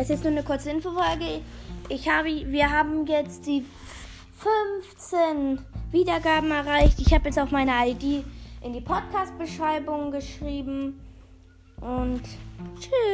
Das ist nur eine kurze Infofolge. Ich habe, wir haben jetzt die 15 Wiedergaben erreicht. Ich habe jetzt auch meine ID in die Podcast-Beschreibung geschrieben. Und tschüss.